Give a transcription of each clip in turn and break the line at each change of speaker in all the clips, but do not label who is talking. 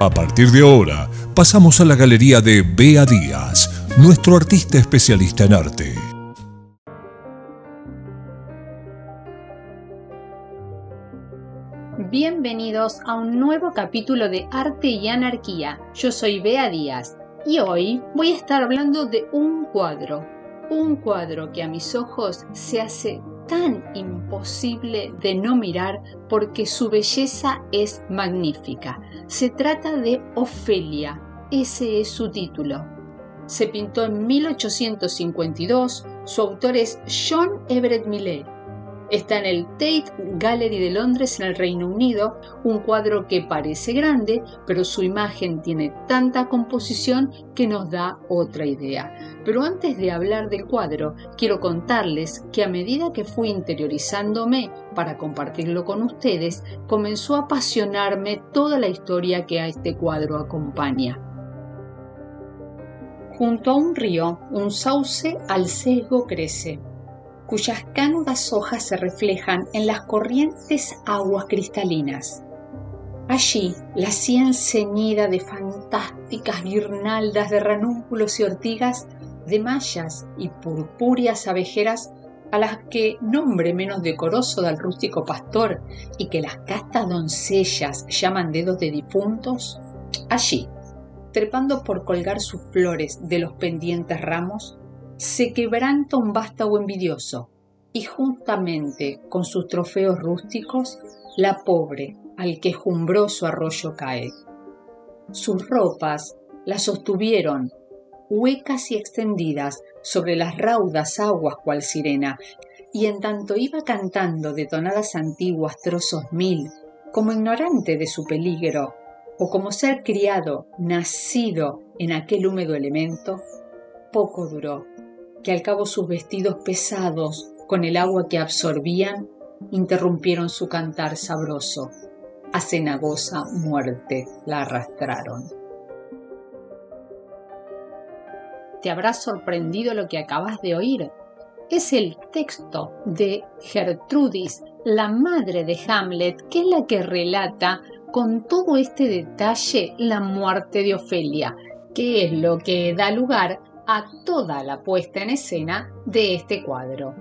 A partir de ahora, pasamos a la galería de Bea Díaz, nuestro artista especialista en arte.
Bienvenidos a un nuevo capítulo de Arte y Anarquía. Yo soy Bea Díaz y hoy voy a estar hablando de un cuadro. Un cuadro que a mis ojos se hace tan imposible de no mirar porque su belleza es magnífica. Se trata de Ofelia, ese es su título. Se pintó en 1852, su autor es John Everett Millet Está en el Tate Gallery de Londres, en el Reino Unido, un cuadro que parece grande, pero su imagen tiene tanta composición que nos da otra idea. Pero antes de hablar del cuadro, quiero contarles que a medida que fui interiorizándome para compartirlo con ustedes, comenzó a apasionarme toda la historia que a este cuadro acompaña. Junto a un río, un sauce al sesgo crece cuyas cánudas hojas se reflejan en las corrientes aguas cristalinas. Allí, la sien ceñida de fantásticas guirnaldas de ranúnculos y ortigas, de mallas y purpúreas abejeras, a las que nombre menos decoroso del rústico pastor y que las castas doncellas llaman dedos de difuntos, allí, trepando por colgar sus flores de los pendientes ramos, se quebranta un vástago envidioso, y juntamente con sus trofeos rústicos, la pobre al quejumbroso arroyo cae. Sus ropas la sostuvieron, huecas y extendidas, sobre las raudas aguas cual sirena, y en tanto iba cantando de tonadas antiguas trozos mil, como ignorante de su peligro, o como ser criado, nacido en aquel húmedo elemento, poco duró que al cabo sus vestidos pesados, con el agua que absorbían, interrumpieron su cantar sabroso. A cenagosa muerte la arrastraron. Te habrá sorprendido lo que acabas de oír. Es el texto de Gertrudis, la madre de Hamlet, que es la que relata con todo este detalle la muerte de Ofelia, que es lo que da lugar a toda la puesta en escena de este cuadro.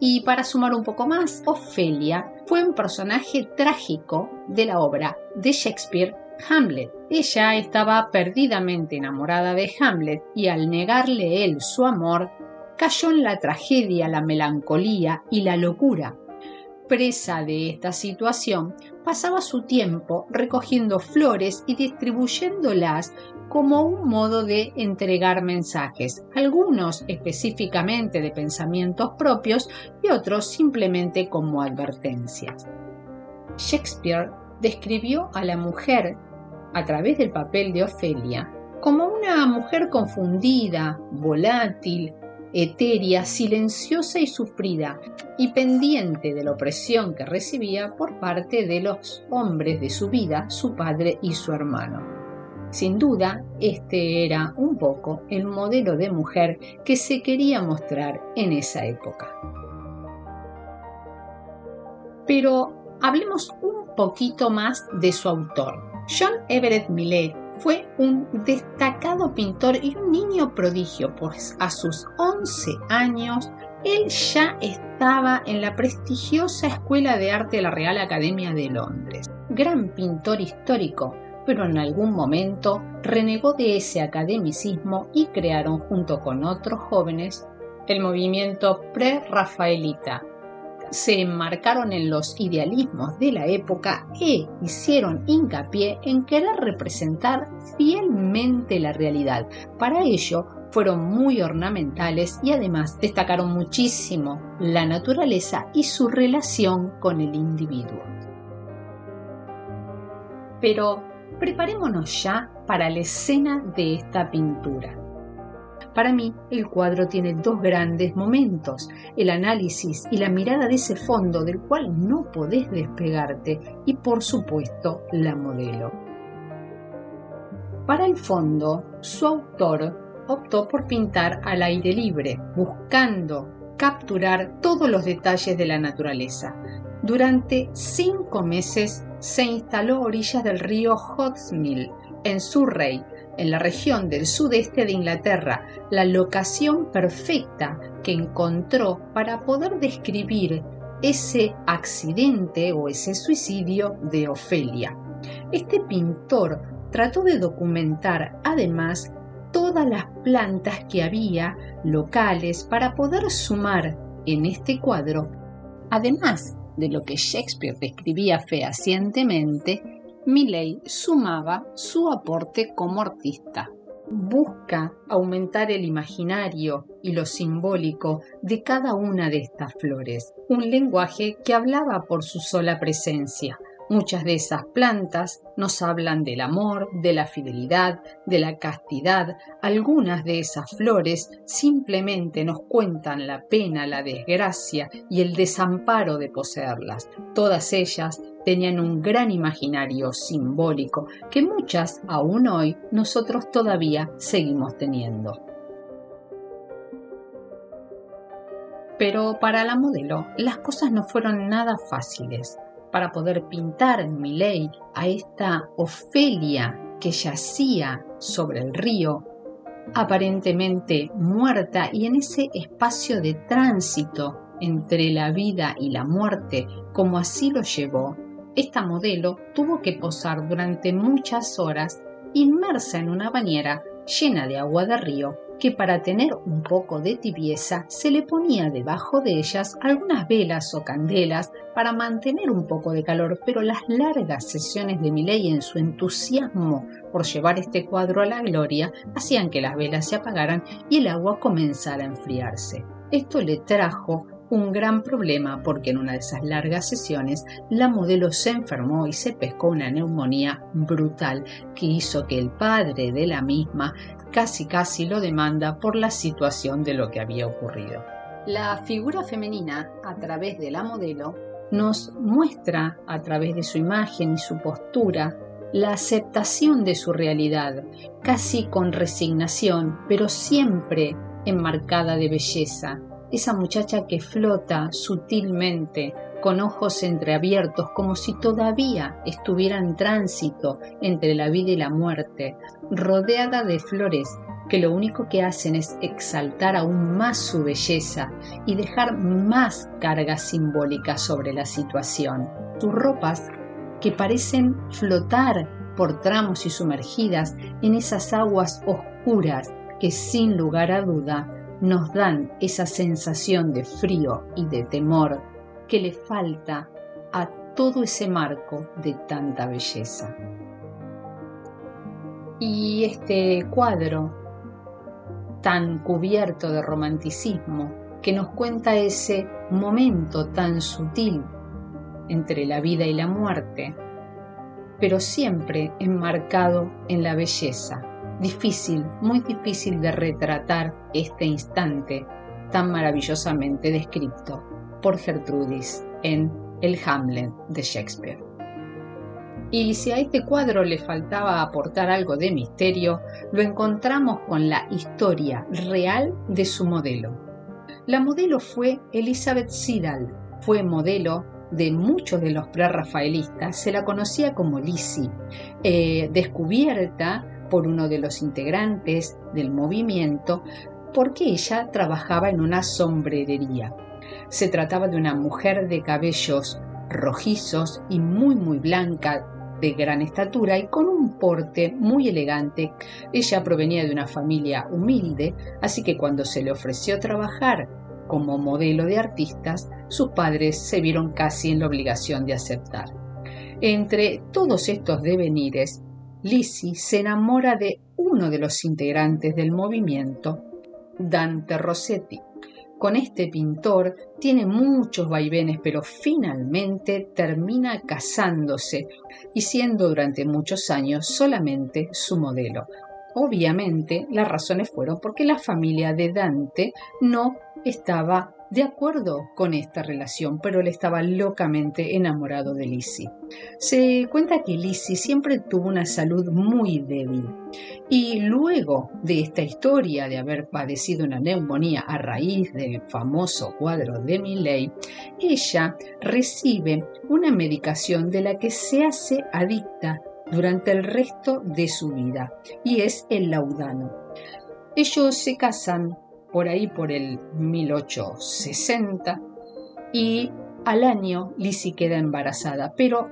Y para sumar un poco más, Ofelia fue un personaje trágico de la obra de Shakespeare Hamlet. Ella estaba perdidamente enamorada de Hamlet y al negarle él su amor, cayó en la tragedia, la melancolía y la locura. Presa de esta situación, pasaba su tiempo recogiendo flores y distribuyéndolas como un modo de entregar mensajes, algunos específicamente de pensamientos propios y otros simplemente como advertencias. Shakespeare describió a la mujer, a través del papel de Ofelia, como una mujer confundida, volátil, etérea, silenciosa y sufrida, y pendiente de la opresión que recibía por parte de los hombres de su vida, su padre y su hermano. Sin duda, este era un poco el modelo de mujer que se quería mostrar en esa época. Pero hablemos un poquito más de su autor. John Everett Millet fue un destacado pintor y un niño prodigio, pues a sus 11 años él ya estaba en la prestigiosa Escuela de Arte de la Real Academia de Londres. Gran pintor histórico, pero en algún momento renegó de ese academicismo y crearon junto con otros jóvenes el movimiento pre-rafaelita. Se enmarcaron en los idealismos de la época e hicieron hincapié en querer representar fielmente la realidad. Para ello fueron muy ornamentales y además destacaron muchísimo la naturaleza y su relación con el individuo. Pero Preparémonos ya para la escena de esta pintura. Para mí, el cuadro tiene dos grandes momentos, el análisis y la mirada de ese fondo del cual no podés despegarte y por supuesto la modelo. Para el fondo, su autor optó por pintar al aire libre, buscando capturar todos los detalles de la naturaleza. Durante cinco meses se instaló a orillas del río Hotsmill, en Surrey, en la región del sudeste de Inglaterra, la locación perfecta que encontró para poder describir ese accidente o ese suicidio de Ofelia. Este pintor trató de documentar además todas las plantas que había locales para poder sumar en este cuadro, además de lo que Shakespeare describía fehacientemente, Milley sumaba su aporte como artista. Busca aumentar el imaginario y lo simbólico de cada una de estas flores, un lenguaje que hablaba por su sola presencia, Muchas de esas plantas nos hablan del amor, de la fidelidad, de la castidad. Algunas de esas flores simplemente nos cuentan la pena, la desgracia y el desamparo de poseerlas. Todas ellas tenían un gran imaginario simbólico que muchas, aún hoy, nosotros todavía seguimos teniendo. Pero para la modelo las cosas no fueron nada fáciles para poder pintar en ley a esta Ofelia que yacía sobre el río, aparentemente muerta y en ese espacio de tránsito entre la vida y la muerte, como así lo llevó, esta modelo tuvo que posar durante muchas horas inmersa en una bañera llena de agua de río que para tener un poco de tibieza se le ponía debajo de ellas algunas velas o candelas para mantener un poco de calor, pero las largas sesiones de Miley en su entusiasmo por llevar este cuadro a la gloria hacían que las velas se apagaran y el agua comenzara a enfriarse. Esto le trajo un gran problema porque en una de esas largas sesiones la modelo se enfermó y se pescó una neumonía brutal que hizo que el padre de la misma casi casi lo demanda por la situación de lo que había ocurrido. La figura femenina, a través de la modelo, nos muestra, a través de su imagen y su postura, la aceptación de su realidad, casi con resignación, pero siempre enmarcada de belleza. Esa muchacha que flota sutilmente con ojos entreabiertos, como si todavía estuviera en tránsito entre la vida y la muerte, rodeada de flores que lo único que hacen es exaltar aún más su belleza y dejar más carga simbólica sobre la situación. Sus ropas, que parecen flotar por tramos y sumergidas en esas aguas oscuras que sin lugar a duda nos dan esa sensación de frío y de temor que le falta a todo ese marco de tanta belleza. Y este cuadro tan cubierto de romanticismo que nos cuenta ese momento tan sutil entre la vida y la muerte, pero siempre enmarcado en la belleza. Difícil, muy difícil de retratar este instante tan maravillosamente descrito por Gertrudis en El Hamlet de Shakespeare. Y si a este cuadro le faltaba aportar algo de misterio, lo encontramos con la historia real de su modelo. La modelo fue Elizabeth Siddal, fue modelo de muchos de los prerrafaelistas, se la conocía como Lizzie, eh, descubierta por uno de los integrantes del movimiento porque ella trabajaba en una sombrerería. Se trataba de una mujer de cabellos rojizos y muy muy blanca, de gran estatura y con un porte muy elegante. Ella provenía de una familia humilde, así que cuando se le ofreció trabajar como modelo de artistas, sus padres se vieron casi en la obligación de aceptar. Entre todos estos devenires, Lizzie se enamora de uno de los integrantes del movimiento, Dante Rossetti, con este pintor tiene muchos vaivenes, pero finalmente termina casándose y siendo durante muchos años solamente su modelo. Obviamente las razones fueron porque la familia de Dante no estaba de acuerdo con esta relación, pero él estaba locamente enamorado de Lizzie. Se cuenta que Lizzie siempre tuvo una salud muy débil y luego de esta historia de haber padecido una neumonía a raíz del famoso cuadro de Milley, ella recibe una medicación de la que se hace adicta durante el resto de su vida, y es el laudano. Ellos se casan por ahí por el 1860 y al año Lizzie queda embarazada, pero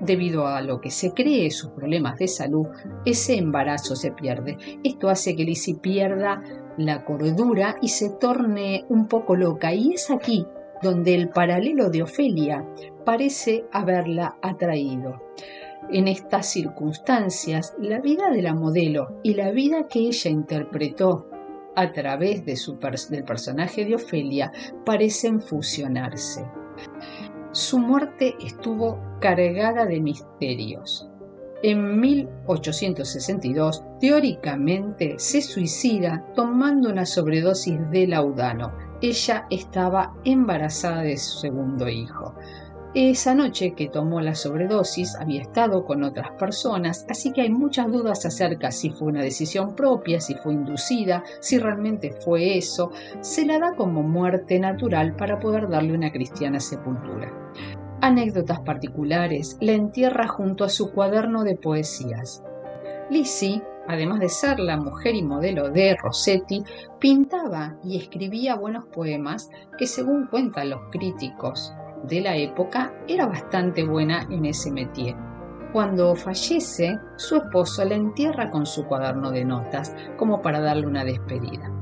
debido a lo que se cree sus problemas de salud, ese embarazo se pierde. Esto hace que Lizzie pierda la cordura y se torne un poco loca y es aquí donde el paralelo de Ofelia parece haberla atraído. En estas circunstancias, la vida de la modelo y la vida que ella interpretó a través del personaje de Ofelia parecen fusionarse. Su muerte estuvo cargada de misterios. En 1862, teóricamente, se suicida tomando una sobredosis de laudano. Ella estaba embarazada de su segundo hijo. Esa noche que tomó la sobredosis había estado con otras personas, así que hay muchas dudas acerca si fue una decisión propia, si fue inducida, si realmente fue eso. Se la da como muerte natural para poder darle una cristiana sepultura. Anécdotas particulares la entierra junto a su cuaderno de poesías. Lizzie, además de ser la mujer y modelo de Rossetti, pintaba y escribía buenos poemas que, según cuentan los críticos, de la época era bastante buena en ese métier. Cuando fallece, su esposo la entierra con su cuaderno de notas, como para darle una despedida.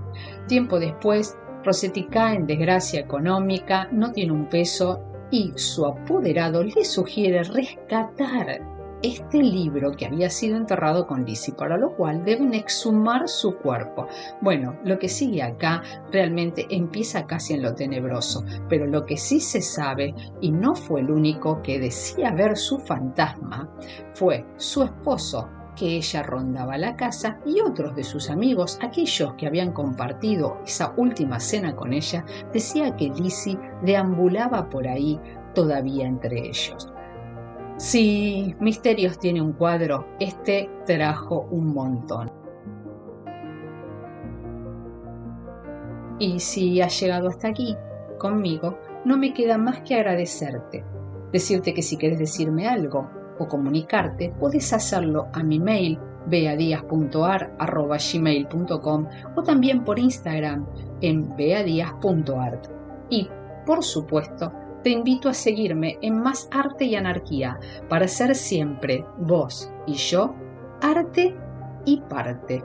Tiempo después, Rossetti cae en desgracia económica, no tiene un peso y su apoderado le sugiere rescatar este libro que había sido enterrado con Lizzie, para lo cual deben exhumar su cuerpo. Bueno, lo que sigue acá realmente empieza casi en lo tenebroso, pero lo que sí se sabe, y no fue el único que decía ver su fantasma, fue su esposo, que ella rondaba la casa y otros de sus amigos, aquellos que habían compartido esa última cena con ella, decía que Lizzie deambulaba por ahí todavía entre ellos. Si Misterios tiene un cuadro, este trajo un montón. Y si has llegado hasta aquí conmigo, no me queda más que agradecerte. Decirte que si quieres decirme algo o comunicarte, puedes hacerlo a mi mail beadias.ar.gmail.com o también por Instagram en beadias.art. Y, por supuesto, te invito a seguirme en Más Arte y Anarquía para ser siempre vos y yo, arte y parte.